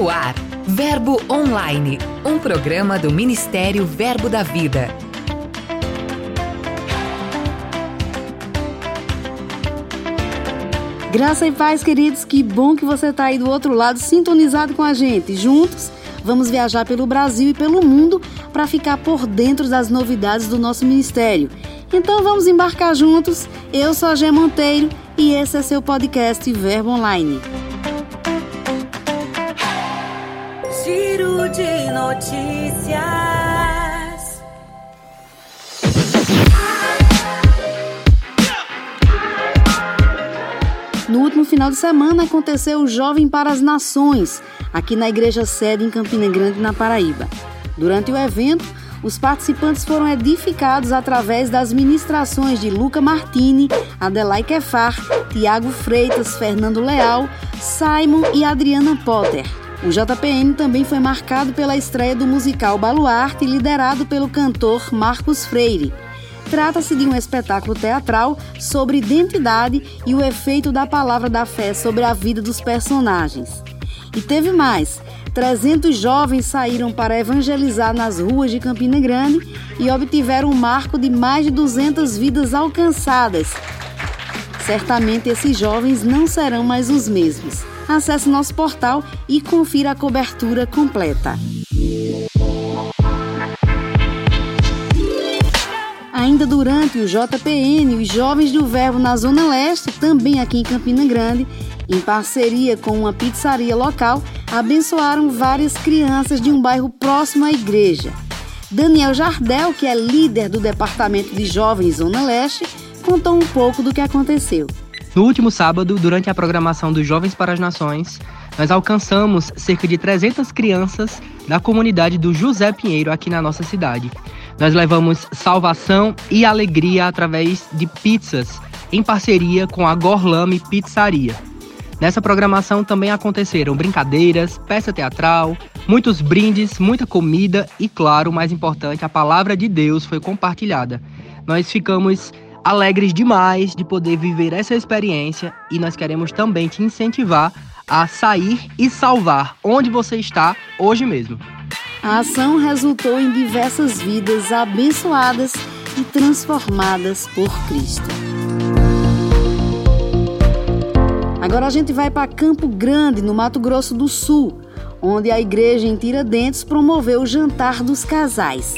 No ar, Verbo Online, um programa do Ministério Verbo da Vida. Graça e paz, queridos, que bom que você está aí do outro lado, sintonizado com a gente. Juntos, vamos viajar pelo Brasil e pelo mundo para ficar por dentro das novidades do nosso ministério. Então vamos embarcar juntos. Eu sou a Gê Monteiro e esse é seu podcast Verbo Online. De notícias. No último final de semana aconteceu o Jovem para as Nações, aqui na Igreja Sede em Campina Grande, na Paraíba. Durante o evento, os participantes foram edificados através das ministrações de Luca Martini, Adelai Kefar, Tiago Freitas, Fernando Leal, Simon e Adriana Potter. O JPN também foi marcado pela estreia do musical Baluarte, liderado pelo cantor Marcos Freire. Trata-se de um espetáculo teatral sobre identidade e o efeito da palavra da fé sobre a vida dos personagens. E teve mais: 300 jovens saíram para evangelizar nas ruas de Campina Grande e obtiveram um marco de mais de 200 vidas alcançadas. Certamente esses jovens não serão mais os mesmos. Acesse nosso portal e confira a cobertura completa. Ainda durante o JPN, os jovens do Verbo na Zona Leste, também aqui em Campina Grande, em parceria com uma pizzaria local, abençoaram várias crianças de um bairro próximo à igreja. Daniel Jardel, que é líder do Departamento de Jovens Zona Leste, contou um pouco do que aconteceu. No último sábado, durante a programação dos Jovens para as Nações, nós alcançamos cerca de 300 crianças da comunidade do José Pinheiro aqui na nossa cidade. Nós levamos salvação e alegria através de pizzas em parceria com a Gorlame Pizzaria. Nessa programação também aconteceram brincadeiras, peça teatral, muitos brindes, muita comida e, claro, o mais importante, a palavra de Deus foi compartilhada. Nós ficamos alegres demais de poder viver essa experiência e nós queremos também te incentivar a sair e salvar onde você está hoje mesmo. A ação resultou em diversas vidas abençoadas e transformadas por Cristo. Agora a gente vai para Campo Grande, no Mato Grosso do Sul, onde a igreja em Tiradentes promoveu o jantar dos casais.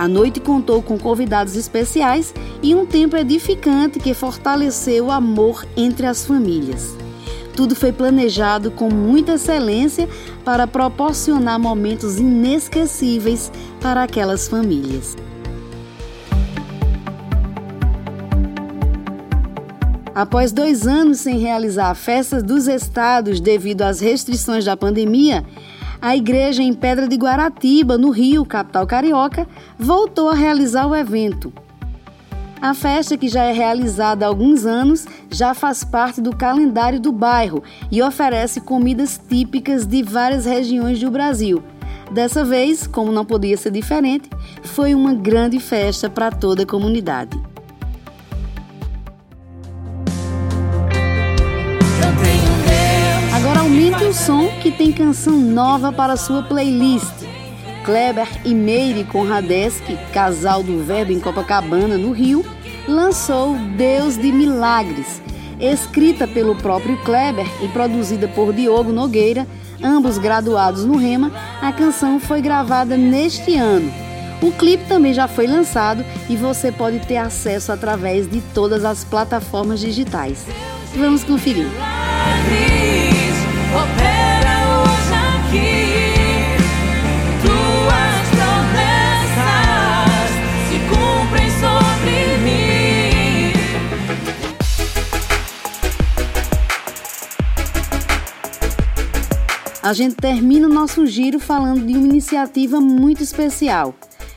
A noite contou com convidados especiais e um tempo edificante que fortaleceu o amor entre as famílias. Tudo foi planejado com muita excelência para proporcionar momentos inesquecíveis para aquelas famílias. Após dois anos sem realizar festas dos estados devido às restrições da pandemia, a igreja em Pedra de Guaratiba, no Rio, capital carioca, voltou a realizar o evento. A festa, que já é realizada há alguns anos, já faz parte do calendário do bairro e oferece comidas típicas de várias regiões do Brasil. Dessa vez, como não podia ser diferente, foi uma grande festa para toda a comunidade. O som que tem canção nova para sua playlist. Kleber e Meire Conradeschi, casal do Verbo em Copacabana, no Rio, lançou Deus de Milagres, escrita pelo próprio Kleber e produzida por Diogo Nogueira, ambos graduados no Rema. A canção foi gravada neste ano. O clipe também já foi lançado e você pode ter acesso através de todas as plataformas digitais. Vamos conferir. A gente termina o nosso giro falando de uma iniciativa muito especial.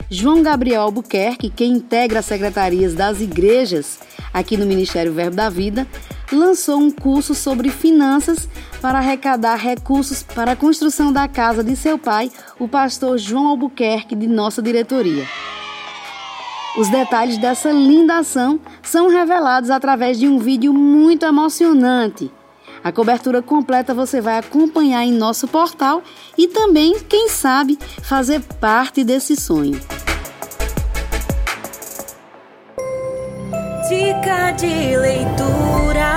João Gabriel Albuquerque, que integra as secretarias das igrejas aqui no Ministério Verbo da Vida, lançou um curso sobre finanças para arrecadar recursos para a construção da casa de seu pai, o pastor João Albuquerque, de nossa diretoria. Os detalhes dessa linda ação são revelados através de um vídeo muito emocionante. A cobertura completa você vai acompanhar em nosso portal e também, quem sabe, fazer parte desse sonho. Dica de leitura.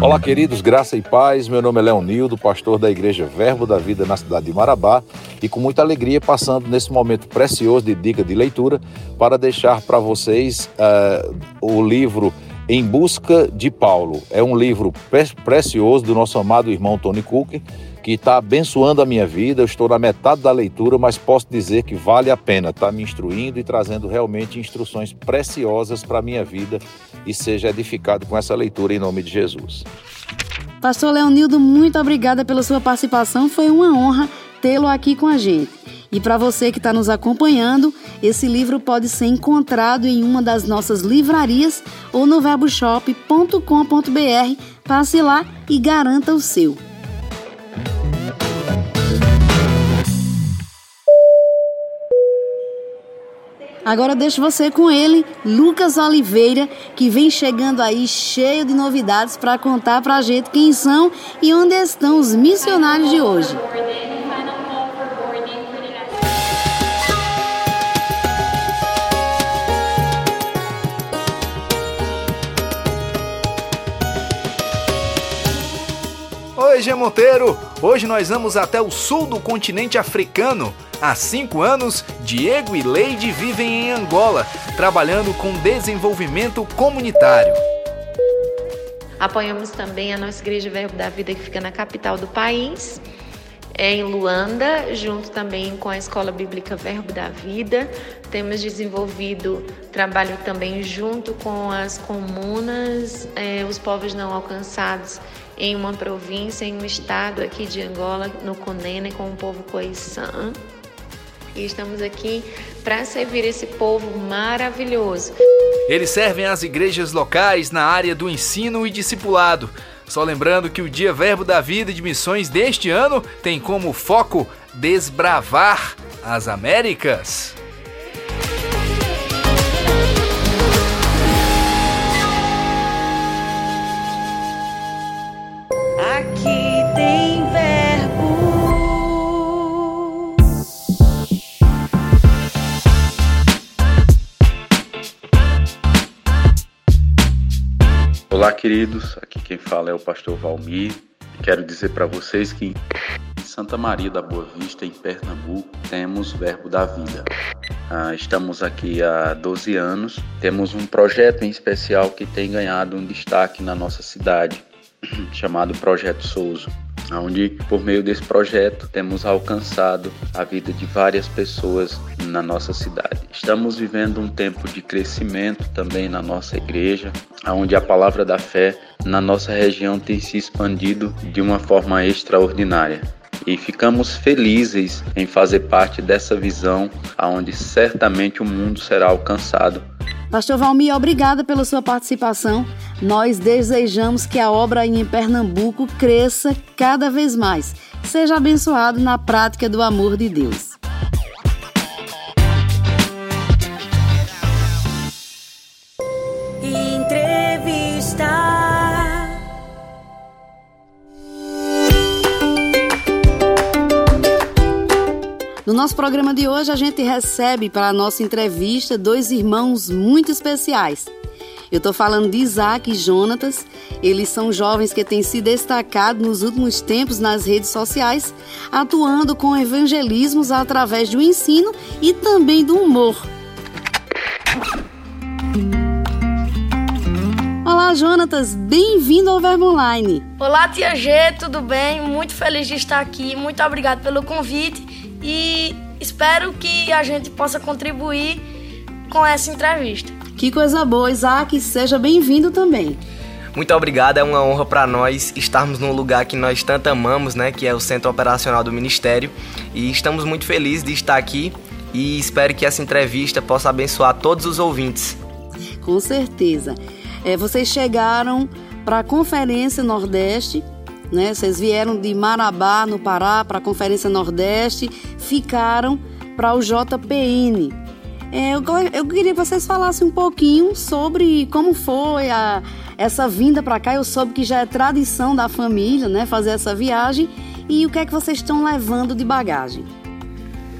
Olá, queridos, graça e paz. Meu nome é Leonildo, pastor da Igreja Verbo da Vida na cidade de Marabá, e com muita alegria passando nesse momento precioso de dica de leitura para deixar para vocês uh, o livro Em Busca de Paulo. É um livro pre precioso do nosso amado irmão Tony Cook, que está abençoando a minha vida. Eu estou na metade da leitura, mas posso dizer que vale a pena. Está me instruindo e trazendo realmente instruções preciosas para a minha vida e seja edificado com essa leitura em nome de Jesus. Pastor Leonildo, muito obrigada pela sua participação. Foi uma honra tê-lo aqui com a gente. E para você que está nos acompanhando, esse livro pode ser encontrado em uma das nossas livrarias ou no verboshop.com.br. Passe lá e garanta o seu. Agora deixo você com ele, Lucas Oliveira, que vem chegando aí cheio de novidades para contar para a gente quem são e onde estão os missionários de hoje. G Monteiro! Hoje nós vamos até o sul do continente africano. Há cinco anos, Diego e Leide vivem em Angola, trabalhando com desenvolvimento comunitário. Apoiamos também a nossa Igreja Verbo da Vida, que fica na capital do país, em Luanda, junto também com a Escola Bíblica Verbo da Vida. Temos desenvolvido trabalho também junto com as comunas, eh, os povos não alcançados em uma província, em um estado aqui de Angola, no Conene, com o povo Coiçã. E estamos aqui para servir esse povo maravilhoso. Eles servem as igrejas locais na área do ensino e discipulado. Só lembrando que o Dia Verbo da Vida de Missões deste ano tem como foco desbravar as Américas. Queridos. Aqui quem fala é o pastor Valmir. Quero dizer para vocês que em Santa Maria da Boa Vista, em Pernambuco, temos Verbo da Vida. Ah, estamos aqui há 12 anos. Temos um projeto em especial que tem ganhado um destaque na nossa cidade, chamado Projeto Souza onde por meio desse projeto temos alcançado a vida de várias pessoas na nossa cidade. Estamos vivendo um tempo de crescimento também na nossa igreja, onde a palavra da fé na nossa região tem se expandido de uma forma extraordinária e ficamos felizes em fazer parte dessa visão aonde certamente o mundo será alcançado Pastor Valmir, obrigada pela sua participação. Nós desejamos que a obra em Pernambuco cresça cada vez mais. Seja abençoado na prática do amor de Deus. No nosso programa de hoje, a gente recebe para a nossa entrevista dois irmãos muito especiais. Eu estou falando de Isaac e Jonatas. Eles são jovens que têm se destacado nos últimos tempos nas redes sociais, atuando com evangelismos através do ensino e também do humor. Olá, Jonatas, bem-vindo ao Verbo Online. Olá, tia G, tudo bem? Muito feliz de estar aqui. Muito obrigado pelo convite e espero que a gente possa contribuir com essa entrevista. Que coisa boa, Isaac, seja bem-vindo também. Muito obrigado, é uma honra para nós estarmos num lugar que nós tanto amamos, né, que é o Centro Operacional do Ministério, e estamos muito felizes de estar aqui e espero que essa entrevista possa abençoar todos os ouvintes. Com certeza. É, vocês chegaram para a Conferência Nordeste né? Vocês vieram de Marabá, no Pará, para a Conferência Nordeste, ficaram para o JPN. É, eu, eu, queria que vocês falassem um pouquinho sobre como foi a, essa vinda para cá. Eu soube que já é tradição da família, né, fazer essa viagem. E o que é que vocês estão levando de bagagem?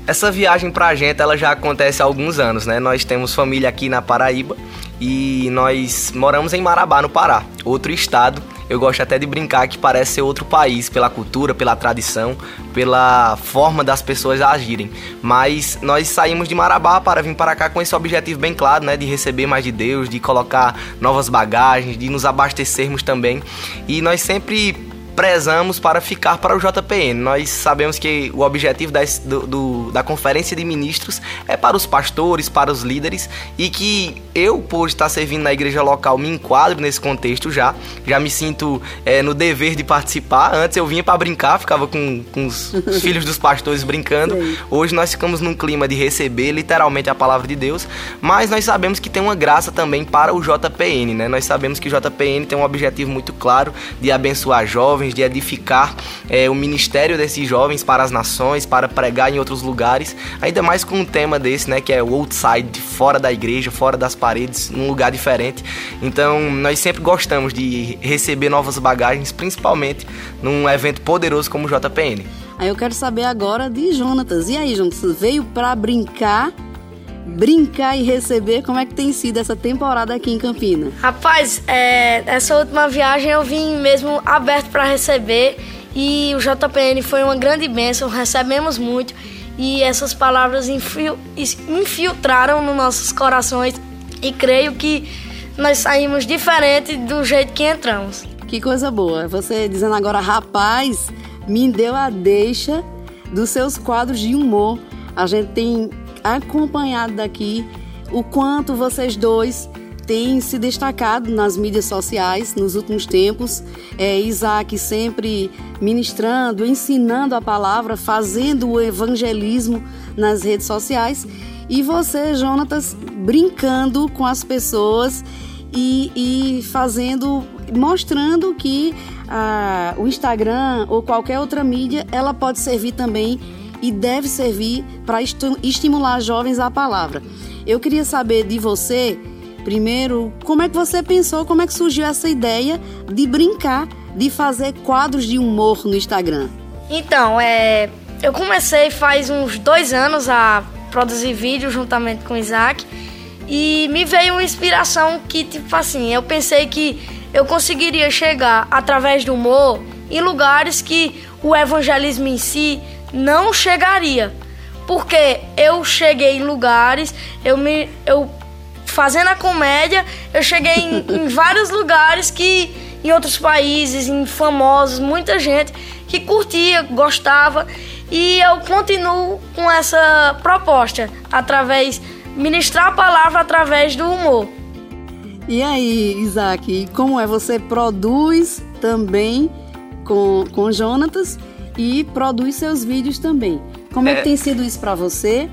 Essa viagem pra gente, ela já acontece há alguns anos, né? Nós temos família aqui na Paraíba e nós moramos em Marabá, no Pará, outro estado. Eu gosto até de brincar que parece ser outro país, pela cultura, pela tradição, pela forma das pessoas agirem. Mas nós saímos de Marabá para vir para cá com esse objetivo bem claro, né? De receber mais de Deus, de colocar novas bagagens, de nos abastecermos também. E nós sempre prezamos para ficar para o JPN. Nós sabemos que o objetivo da, do, da Conferência de Ministros é para os pastores, para os líderes e que eu, por estar servindo na igreja local, me enquadro nesse contexto já. Já me sinto é, no dever de participar. Antes eu vinha para brincar, ficava com, com os, os filhos dos pastores brincando. Hoje nós ficamos num clima de receber literalmente a palavra de Deus, mas nós sabemos que tem uma graça também para o JPN, né? Nós sabemos que o JPN tem um objetivo muito claro de abençoar jovens jovens, de edificar é, o ministério desses jovens para as nações, para pregar em outros lugares, ainda mais com um tema desse, né, que é o outside, fora da igreja, fora das paredes, num lugar diferente. Então, nós sempre gostamos de receber novas bagagens, principalmente num evento poderoso como o JPN. Aí eu quero saber agora de Jonatas. E aí, Jonatas, veio para brincar brincar e receber. Como é que tem sido essa temporada aqui em Campina? Rapaz, é, essa última viagem eu vim mesmo aberto para receber e o JPN foi uma grande bênção, recebemos muito e essas palavras infiltraram nos nossos corações e creio que nós saímos diferente do jeito que entramos. Que coisa boa. Você dizendo agora, rapaz, me deu a deixa dos seus quadros de humor. A gente tem acompanhado daqui o quanto vocês dois têm se destacado nas mídias sociais nos últimos tempos. É, Isaac sempre ministrando, ensinando a palavra, fazendo o evangelismo nas redes sociais. E você, Jonatas, brincando com as pessoas e, e fazendo, mostrando que ah, o Instagram ou qualquer outra mídia, ela pode servir também e deve servir para estimular jovens à palavra. Eu queria saber de você, primeiro, como é que você pensou, como é que surgiu essa ideia de brincar, de fazer quadros de humor no Instagram? Então, é, eu comecei faz uns dois anos a produzir vídeos juntamente com o Isaac e me veio uma inspiração que, tipo assim, eu pensei que eu conseguiria chegar através do humor em lugares que o evangelismo em si não chegaria. Porque eu cheguei em lugares, eu me eu fazendo a comédia, eu cheguei em, em vários lugares que em outros países, em famosos, muita gente que curtia, gostava, e eu continuo com essa proposta através ministrar a palavra através do humor. E aí, Isaac, como é? Você produz também com, com Jonatas e produz seus vídeos também. Como é, é que tem sido isso para você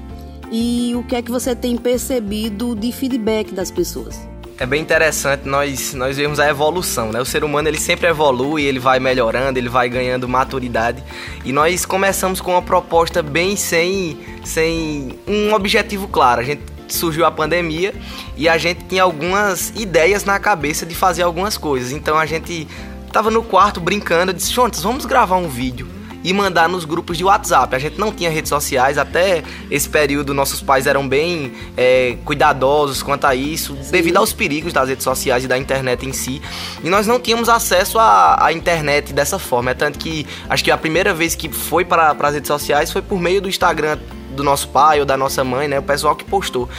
e o que é que você tem percebido de feedback das pessoas? É bem interessante nós nós vemos a evolução, né? O ser humano ele sempre evolui, ele vai melhorando, ele vai ganhando maturidade. E nós começamos com uma proposta bem sem sem um objetivo claro. A gente surgiu a pandemia e a gente tinha algumas ideias na cabeça de fazer algumas coisas. Então a gente tava no quarto brincando, disse: "Juntos, vamos gravar um vídeo" e mandar nos grupos de WhatsApp. A gente não tinha redes sociais, até esse período nossos pais eram bem é, cuidadosos quanto a isso, Sim. devido aos perigos das redes sociais e da internet em si. E nós não tínhamos acesso à, à internet dessa forma. É tanto que acho que a primeira vez que foi para as redes sociais foi por meio do Instagram do nosso pai ou da nossa mãe, né? O pessoal que postou.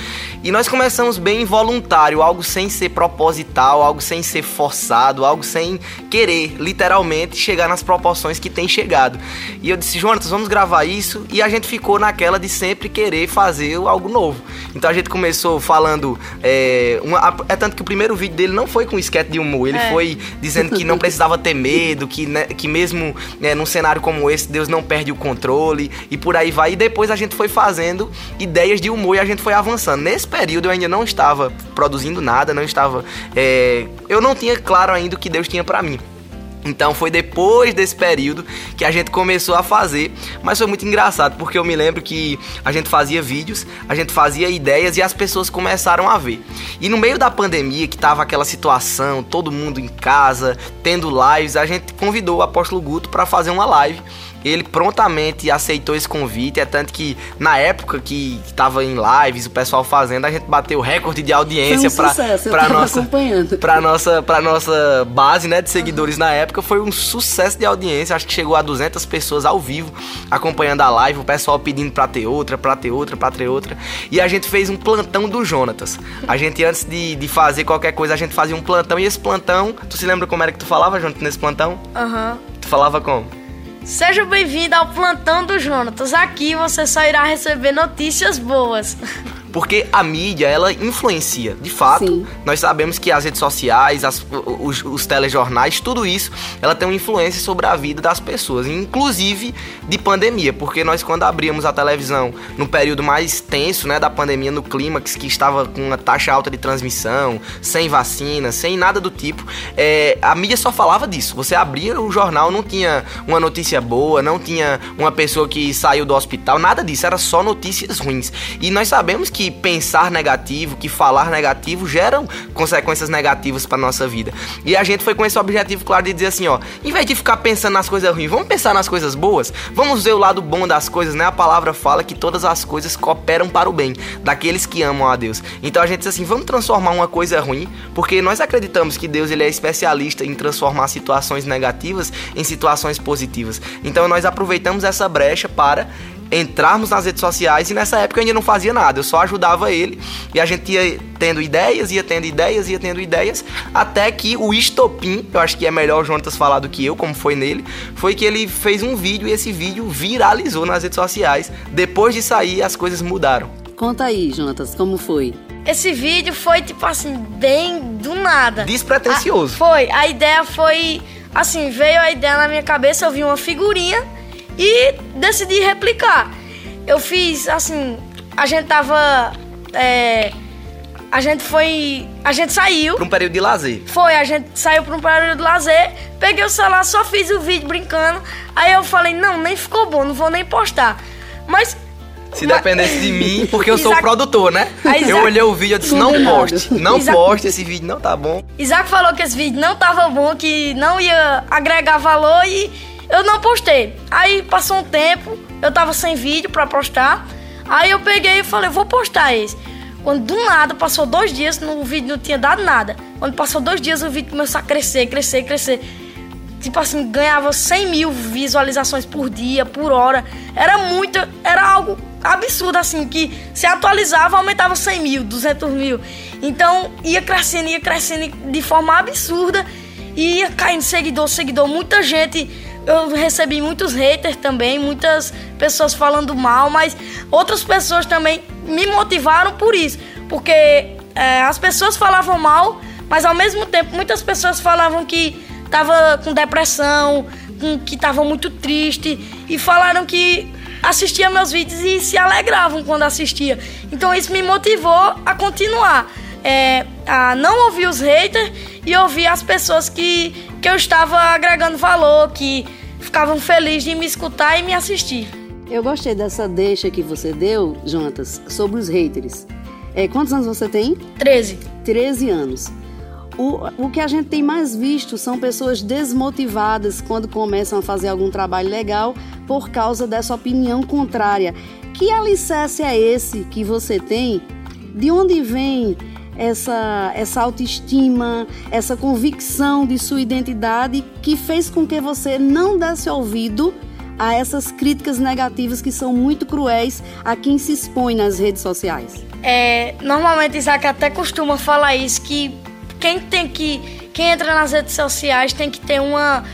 E nós começamos bem involuntário, algo sem ser proposital, algo sem ser forçado, algo sem querer, literalmente, chegar nas proporções que tem chegado. E eu disse, Jonas, vamos gravar isso. E a gente ficou naquela de sempre querer fazer algo novo. Então a gente começou falando. É, uma, é tanto que o primeiro vídeo dele não foi com esquete de humor, ele é. foi dizendo que não precisava ter medo, que, né, que mesmo né, num cenário como esse, Deus não perde o controle e por aí vai. E depois a gente foi foi fazendo ideias de humor e a gente foi avançando. Nesse período eu ainda não estava produzindo nada, não estava. É, eu não tinha claro ainda o que Deus tinha para mim. Então foi depois desse período que a gente começou a fazer, mas foi muito engraçado porque eu me lembro que a gente fazia vídeos, a gente fazia ideias e as pessoas começaram a ver. E no meio da pandemia, que tava aquela situação, todo mundo em casa, tendo lives, a gente convidou o apóstolo Guto para fazer uma live ele prontamente aceitou esse convite, é tanto que na época que estava em lives, o pessoal fazendo, a gente bateu recorde de audiência um para para nossa para nossa para nossa base, né, de seguidores na época, foi um sucesso de audiência, acho que chegou a 200 pessoas ao vivo acompanhando a live, o pessoal pedindo para ter outra, para ter outra, para ter outra. E a gente fez um plantão do Jonatas. A gente antes de, de fazer qualquer coisa, a gente fazia um plantão e esse plantão, tu se lembra como era que tu falava, Jonatas, nesse plantão? Aham. Uhum. Tu falava como? Seja bem-vindo ao plantão do Jonatas. Aqui você só irá receber notícias boas. Porque a mídia, ela influencia. De fato, Sim. nós sabemos que as redes sociais, as, os, os, telejornais, tudo isso, ela tem uma influência sobre a vida das pessoas, inclusive de pandemia. Porque nós, quando abríamos a televisão no período mais tenso né, da pandemia, no clímax, que estava com uma taxa alta de transmissão, sem vacina, sem nada do tipo, é, a mídia só falava disso. Você abria o jornal, não tinha uma notícia boa, não tinha uma pessoa que saiu do hospital, nada disso, era só notícias ruins. E nós sabemos que que pensar negativo, que falar negativo geram consequências negativas para nossa vida. E a gente foi com esse objetivo claro de dizer assim, ó, em vez de ficar pensando nas coisas ruins, vamos pensar nas coisas boas, vamos ver o lado bom das coisas, né? A palavra fala que todas as coisas cooperam para o bem daqueles que amam a Deus. Então a gente diz assim, vamos transformar uma coisa ruim, porque nós acreditamos que Deus ele é especialista em transformar situações negativas em situações positivas. Então nós aproveitamos essa brecha para entrarmos nas redes sociais e nessa época eu ainda não fazia nada, eu só ajudava ele e a gente ia tendo ideias, ia tendo ideias, ia tendo ideias, até que o estopim, eu acho que é melhor o Jonatas falar do que eu, como foi nele, foi que ele fez um vídeo e esse vídeo viralizou nas redes sociais. Depois de sair, as coisas mudaram. Conta aí, Jonatas, como foi? Esse vídeo foi tipo assim, bem do nada. Despretensioso. A, foi, a ideia foi assim, veio a ideia na minha cabeça, eu vi uma figurinha e decidi replicar. Eu fiz assim, a gente tava. É, a gente foi. A gente saiu. Pra um período de lazer. Foi, a gente saiu pra um período de lazer. Peguei o celular, só fiz o vídeo brincando. Aí eu falei, não, nem ficou bom, não vou nem postar. Mas. Se dependesse de mim, porque eu sou o produtor, né? Isaac... Eu olhei o vídeo e disse, não poste, não Isaac... poste, esse vídeo não tá bom. Isaac falou que esse vídeo não tava bom, que não ia agregar valor e eu não postei. Aí passou um tempo, eu tava sem vídeo para postar. Aí eu peguei e falei, vou postar esse. Quando do nada, passou dois dias, no vídeo não tinha dado nada. Quando passou dois dias, o vídeo começou a crescer, crescer, crescer. Tipo assim, ganhava 100 mil visualizações por dia, por hora. Era muito, era algo absurdo assim, que se atualizava, aumentava 100 mil, 200 mil. Então, ia crescendo, ia crescendo de forma absurda. E ia caindo seguidor, seguidor. Muita gente eu recebi muitos haters também, muitas pessoas falando mal, mas outras pessoas também me motivaram por isso, porque é, as pessoas falavam mal, mas ao mesmo tempo muitas pessoas falavam que tava com depressão, com, que tava muito triste e falaram que assistia meus vídeos e se alegravam quando assistia. Então isso me motivou a continuar, é, a não ouvir os haters e ouvir as pessoas que que eu estava agregando valor, que ficavam felizes de me escutar e me assistir. Eu gostei dessa deixa que você deu, Jonatas, sobre os haters. É, quantos anos você tem? 13. 13 anos. O, o que a gente tem mais visto são pessoas desmotivadas quando começam a fazer algum trabalho legal por causa dessa opinião contrária. Que alicerce é esse que você tem? De onde vem essa, essa autoestima, essa convicção de sua identidade que fez com que você não desse ouvido a essas críticas negativas que são muito cruéis a quem se expõe nas redes sociais? É, normalmente Isaac até costuma falar isso que quem tem que quem entra nas redes sociais tem que ter uma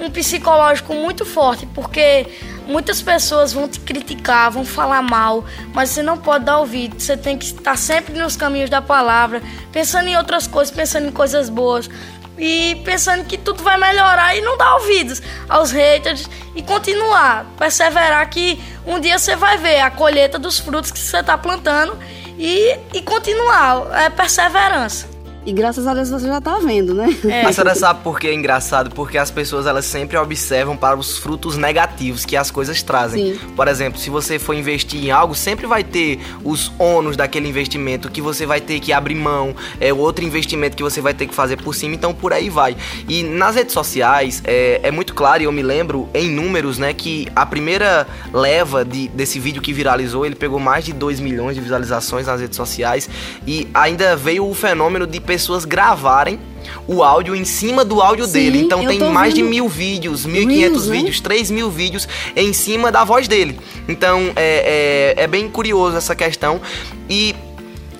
um psicológico muito forte, porque muitas pessoas vão te criticar, vão falar mal, mas você não pode dar ouvido. Você tem que estar sempre nos caminhos da palavra, pensando em outras coisas, pensando em coisas boas e pensando que tudo vai melhorar e não dar ouvidos aos haters e continuar, perseverar que um dia você vai ver a colheita dos frutos que você está plantando e, e continuar, é perseverança. E graças a Deus você já tá vendo, né? É. A senhora sabe por que é engraçado? Porque as pessoas elas sempre observam para os frutos negativos que as coisas trazem. Sim. Por exemplo, se você for investir em algo, sempre vai ter os ônus daquele investimento que você vai ter que abrir mão, é outro investimento que você vai ter que fazer por cima, então por aí vai. E nas redes sociais é, é muito claro, e eu me lembro em números, né, que a primeira leva de, desse vídeo que viralizou, ele pegou mais de 2 milhões de visualizações nas redes sociais e ainda veio o fenômeno de pessoas gravarem o áudio em cima do áudio Sim, dele. Então tem mais vendo... de mil vídeos, 1.500 né? vídeos, 3 mil vídeos em cima da voz dele. Então é, é, é bem curioso essa questão. E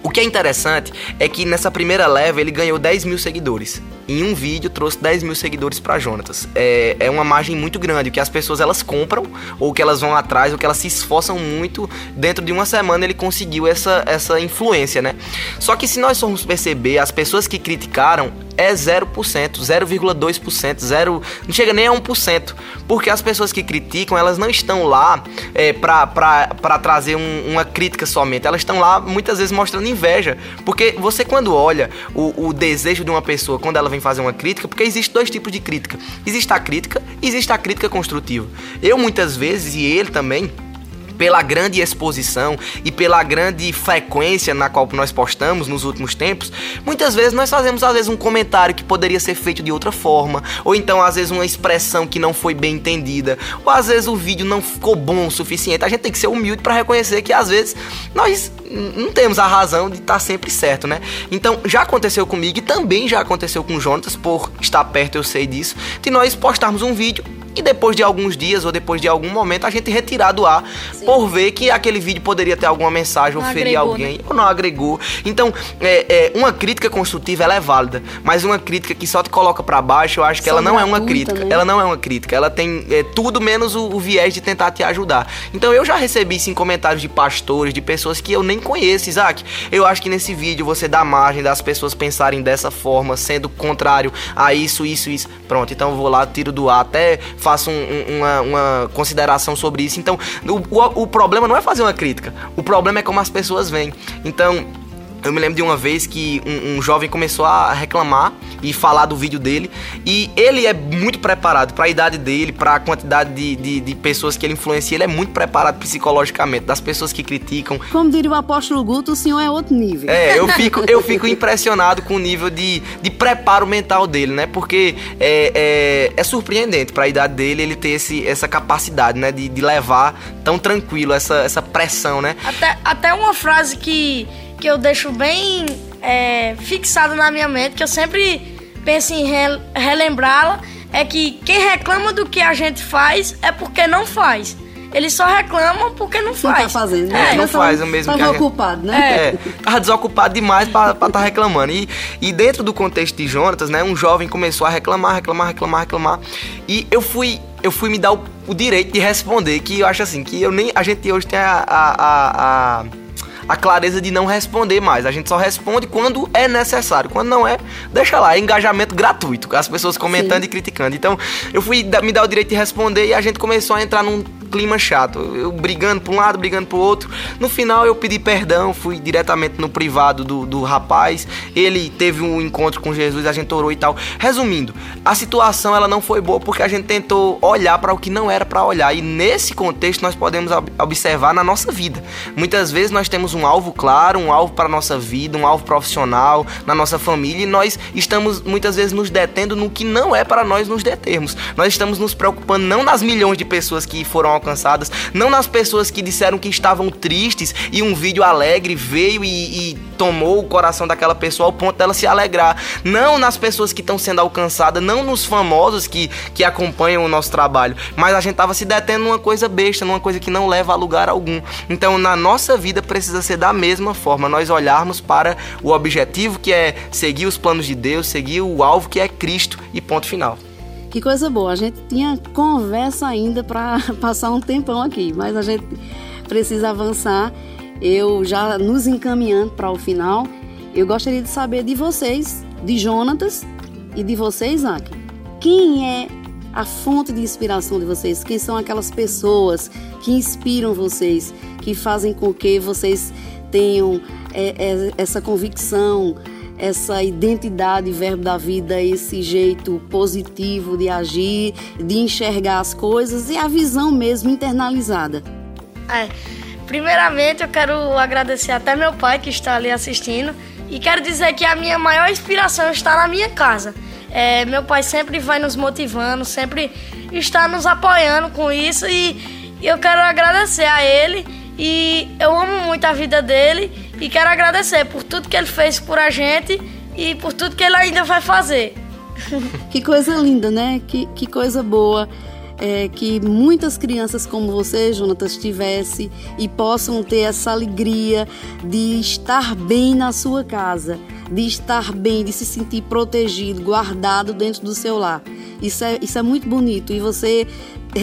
o que é interessante é que nessa primeira leva ele ganhou 10 mil seguidores. Em um vídeo trouxe 10 mil seguidores para Jonatas. É, é uma margem muito grande, que as pessoas elas compram, ou que elas vão atrás, ou que elas se esforçam muito. Dentro de uma semana ele conseguiu essa, essa influência, né? Só que se nós formos perceber, as pessoas que criticaram é 0%, 0,2%, 0, não chega nem a 1%, porque as pessoas que criticam, elas não estão lá é, para trazer um, uma crítica somente, elas estão lá muitas vezes mostrando inveja, porque você quando olha o, o desejo de uma pessoa, quando ela vem fazer uma crítica, porque existe dois tipos de crítica, existe a crítica e existe a crítica construtiva. Eu muitas vezes, e ele também, pela grande exposição e pela grande frequência na qual nós postamos nos últimos tempos, muitas vezes nós fazemos às vezes um comentário que poderia ser feito de outra forma, ou então às vezes uma expressão que não foi bem entendida, ou às vezes o vídeo não ficou bom o suficiente. A gente tem que ser humilde para reconhecer que às vezes nós não temos a razão de estar sempre certo, né? Então já aconteceu comigo e também já aconteceu com o Jonatas, por estar perto eu sei disso, de nós postarmos um vídeo e depois de alguns dias ou depois de algum momento a gente retirar do ar Sim. por ver que aquele vídeo poderia ter alguma mensagem não ou ferir agregou, alguém né? ou não agregou. Então, é, é, uma crítica construtiva ela é válida, mas uma crítica que só te coloca para baixo, eu acho que ela não é uma crítica. Né? Ela não é uma crítica. Ela tem é, tudo menos o, o, viés de tentar te ajudar. Então, eu já recebi sim comentários de pastores, de pessoas que eu nem conheço, Isaac. Eu acho que nesse vídeo você dá margem das pessoas pensarem dessa forma, sendo contrário a isso, isso, isso. Pronto, então eu vou lá, tiro do ar, até faço um, uma, uma, consideração sobre isso. Então, o, o, o problema não é fazer uma crítica, o problema é como as pessoas veem. Então, eu me lembro de uma vez que um, um, jovem começou a reclamar e falar do vídeo dele. E ele é muito preparado para a idade dele, para a quantidade de, de, de, pessoas que ele influencia. Ele é muito preparado psicologicamente, das pessoas que criticam. Como diria o apóstolo Guto, o senhor é outro nível. É, eu fico, eu fico impressionado com o nível de, de preparo mental dele, né? Porque é, é, é surpreendente para a idade dele ele ter esse, essa capacidade, né? De, de levar tão tranquilo essa, essa pressão, né? Até, até uma frase que que eu deixo bem é, fixado na minha mente, que eu sempre penso em re, relembrá-la, é que quem reclama do que a gente faz é porque não faz. Eles só reclamam porque não faz. Não tá fazendo, né? É, não faz o mesmo tava que ocupado, né? É, tava desocupado demais pra estar tá reclamando. E, e dentro do contexto de Jonatas, né, um jovem começou a reclamar, reclamar, reclamar, reclamar. E eu fui, eu fui me dar o, o direito de responder, que eu acho assim, que eu nem, a gente hoje tem a, a, a, a a clareza de não responder mais. A gente só responde quando é necessário. Quando não é, deixa lá. É engajamento gratuito. As pessoas comentando Sim. e criticando. Então, eu fui me dar o direito de responder e a gente começou a entrar num clima chato. Eu brigando para um lado, brigando para o outro. No final eu pedi perdão, fui diretamente no privado do, do rapaz. Ele teve um encontro com Jesus, a gente orou e tal. Resumindo, a situação ela não foi boa porque a gente tentou olhar para o que não era para olhar. E nesse contexto nós podemos observar na nossa vida. Muitas vezes nós temos um alvo claro, um alvo para nossa vida, um alvo profissional, na nossa família e nós estamos muitas vezes nos detendo no que não é para nós nos determos. Nós estamos nos preocupando não nas milhões de pessoas que foram alcançadas, não nas pessoas que disseram que estavam tristes e um vídeo alegre veio e, e tomou o coração daquela pessoa ao ponto dela se alegrar, não nas pessoas que estão sendo alcançadas, não nos famosos que, que acompanham o nosso trabalho, mas a gente estava se detendo numa coisa besta, numa coisa que não leva a lugar algum. Então, na nossa vida precisa ser da mesma forma, nós olharmos para o objetivo que é seguir os planos de Deus, seguir o alvo que é Cristo e ponto final. Que coisa boa. A gente tinha conversa ainda para passar um tempão aqui, mas a gente precisa avançar. Eu já nos encaminhando para o final, eu gostaria de saber de vocês, de Jonatas e de vocês, Isaac. Quem é a fonte de inspiração de vocês? Quem são aquelas pessoas que inspiram vocês, que fazem com que vocês tenham é, é, essa convicção, essa identidade, verbo da vida, esse jeito positivo de agir, de enxergar as coisas e a visão mesmo internalizada? É, primeiramente eu quero agradecer até meu pai que está ali assistindo e quero dizer que a minha maior inspiração está na minha casa. É, meu pai sempre vai nos motivando, sempre está nos apoiando com isso e eu quero agradecer a ele e eu amo muito a vida dele e quero agradecer por tudo que ele fez por a gente e por tudo que ele ainda vai fazer. Que coisa linda, né? Que, que coisa boa. É, que muitas crianças como você, Jonatas, tivesse e possam ter essa alegria de estar bem na sua casa, de estar bem, de se sentir protegido, guardado dentro do seu lar. Isso é, isso é muito bonito e você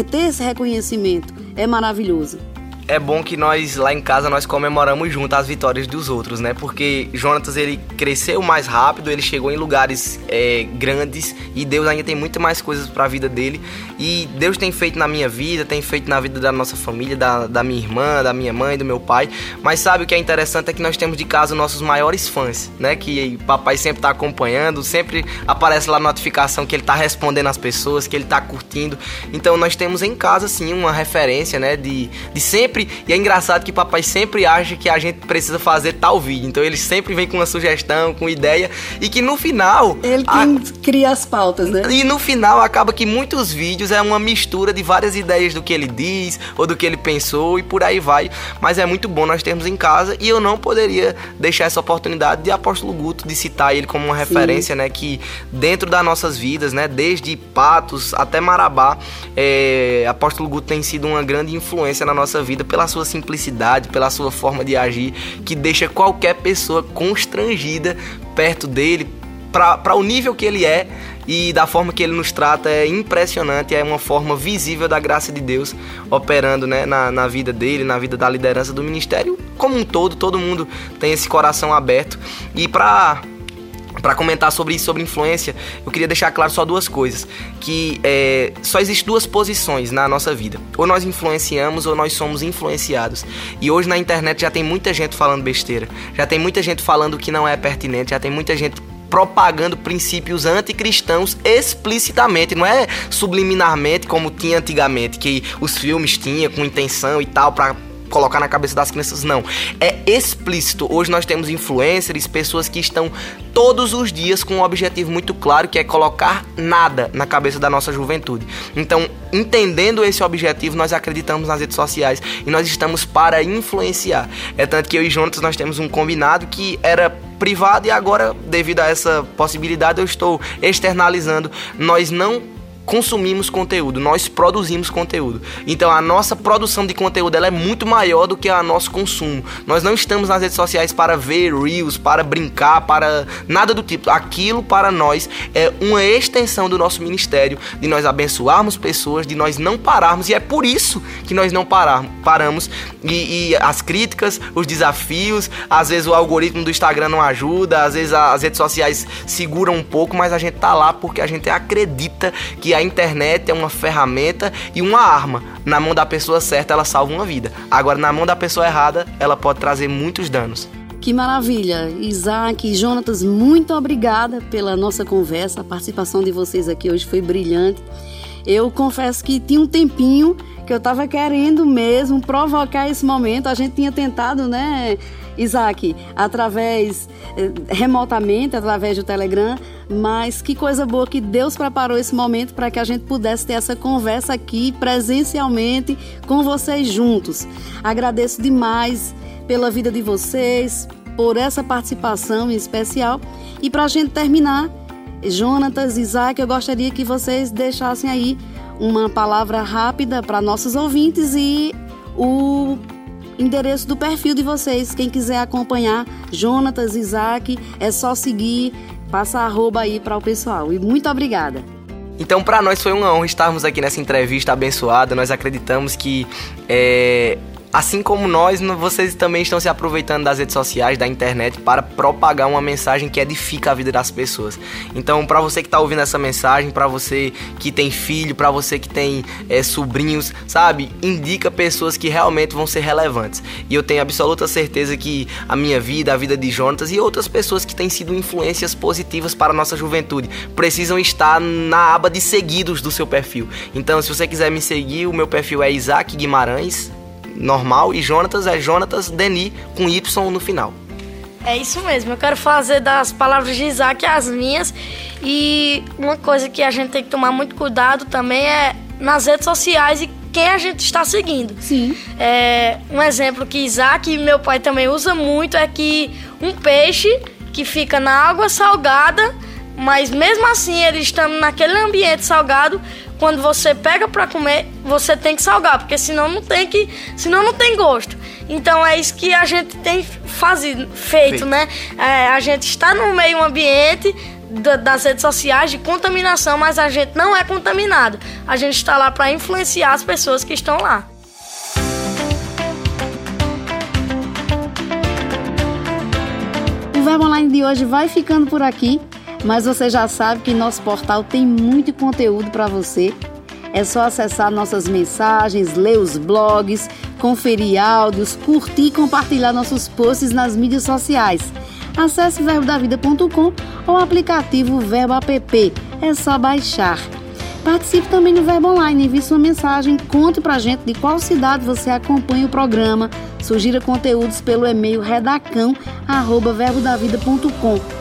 ter esse reconhecimento é maravilhoso é bom que nós lá em casa nós comemoramos junto as vitórias dos outros, né? Porque Jonatas ele cresceu mais rápido, ele chegou em lugares é, grandes e Deus ainda tem muito mais coisas para a vida dele. E Deus tem feito na minha vida, tem feito na vida da nossa família, da, da minha irmã, da minha mãe, do meu pai. Mas sabe o que é interessante é que nós temos de casa nossos maiores fãs, né? Que papai sempre está acompanhando, sempre aparece lá notificação que ele está respondendo às pessoas, que ele está curtindo. Então nós temos em casa sim uma referência, né? De, de sempre sempre. E é engraçado que papai sempre acha que a gente precisa fazer tal vídeo. Então ele sempre vem com uma sugestão, com ideia. E que no final. Ele a... cria as pautas, né? E no final acaba que muitos vídeos é uma mistura de várias ideias do que ele diz ou do que ele pensou e por aí vai. Mas é muito bom nós termos em casa e eu não poderia deixar essa oportunidade de Apóstolo Guto de citar ele como uma referência, Sim. né? Que dentro das nossas vidas, né? Desde Patos até Marabá, é... Apóstolo Guto tem sido uma grande influência na nossa vida vida pela sua simplicidade, pela sua forma de agir, que deixa qualquer pessoa constrangida perto dele, para o nível que ele é e da forma que ele nos trata é impressionante, é uma forma visível da graça de Deus operando né, na, na vida dele, na vida da liderança do ministério como um todo, todo mundo tem esse coração aberto. E para para comentar sobre isso, sobre influência, eu queria deixar claro só duas coisas. Que é, só existe duas posições na nossa vida. Ou nós influenciamos ou nós somos influenciados. E hoje na internet já tem muita gente falando besteira. Já tem muita gente falando que não é pertinente. Já tem muita gente propagando princípios anticristãos explicitamente, não é subliminarmente como tinha antigamente, que os filmes tinham com intenção e tal, para colocar na cabeça das crianças, não. É explícito. Hoje nós temos influencers, pessoas que estão todos os dias com um objetivo muito claro, que é colocar nada na cabeça da nossa juventude. Então, entendendo esse objetivo, nós acreditamos nas redes sociais e nós estamos para influenciar. É tanto que eu e Jonas nós temos um combinado que era privado e agora, devido a essa possibilidade, eu estou externalizando. Nós não consumimos conteúdo, nós produzimos conteúdo. Então a nossa produção de conteúdo ela é muito maior do que o nosso consumo. Nós não estamos nas redes sociais para ver reels, para brincar, para nada do tipo. Aquilo para nós é uma extensão do nosso ministério, de nós abençoarmos pessoas, de nós não pararmos e é por isso que nós não parar, paramos e, e as críticas, os desafios, às vezes o algoritmo do Instagram não ajuda, às vezes as redes sociais seguram um pouco, mas a gente tá lá porque a gente acredita que a internet é uma ferramenta e uma arma. Na mão da pessoa certa, ela salva uma vida. Agora, na mão da pessoa errada, ela pode trazer muitos danos. Que maravilha! Isaac e Jonatas, muito obrigada pela nossa conversa. A participação de vocês aqui hoje foi brilhante. Eu confesso que tinha um tempinho que eu estava querendo mesmo provocar esse momento. A gente tinha tentado, né, Isaac, através, eh, remotamente, através do Telegram, mas que coisa boa que Deus preparou esse momento para que a gente pudesse ter essa conversa aqui presencialmente com vocês juntos. Agradeço demais pela vida de vocês, por essa participação em especial. E para a gente terminar, Jonatas, Isaac, eu gostaria que vocês deixassem aí uma palavra rápida para nossos ouvintes e o endereço do perfil de vocês. Quem quiser acompanhar Jonatas, Isaac, é só seguir, passa arroba aí para o pessoal. E muito obrigada. Então, para nós foi uma honra estarmos aqui nessa entrevista abençoada. Nós acreditamos que é, assim como nós, vocês também estão se aproveitando das redes sociais, da internet, para propagar uma mensagem que edifica a vida das pessoas. Então, para você que está ouvindo essa mensagem, para você que tem filho, para você que tem é, sobrinhos, sabe, indica pessoas que realmente vão ser relevantes. E eu tenho absoluta certeza que a minha vida, a vida de Jonatas e outras pessoas que têm sido influências positivas para a nossa juventude precisam estar na aba de seguidos do seu perfil. Então, se você quiser me seguir, o meu perfil é Isaac Guimarães normal e Jonatas é Jonatas Denis com Y no final. É isso mesmo, eu quero fazer das palavras de Isaac as minhas. E uma coisa que a gente tem que tomar muito cuidado também é nas redes sociais e quem a gente está seguindo. Sim. É, um exemplo que Isaac e meu pai também usa muito é que um peixe que fica na água salgada, mas mesmo assim ele estando naquele ambiente salgado, quando você pega para comer, você tem que salgar, porque senão não tem que, senão não tem gosto. Então é isso que a gente tem fazido, feito, feito. né? É, a gente está no meio ambiente das redes sociais de contaminação, mas a gente não é contaminado. A gente está lá para influenciar as pessoas que estão lá. O Verbo Online de hoje vai ficando por aqui. Mas você já sabe que nosso portal tem muito conteúdo para você. É só acessar nossas mensagens, ler os blogs, conferir áudios, curtir e compartilhar nossos posts nas mídias sociais. Acesse verbodavida.com ou o aplicativo Verbo App. É só baixar. Participe também no Verbo Online, envie sua mensagem, conte pra gente de qual cidade você acompanha o programa, sugira conteúdos pelo e-mail redacão@verbodavida.com.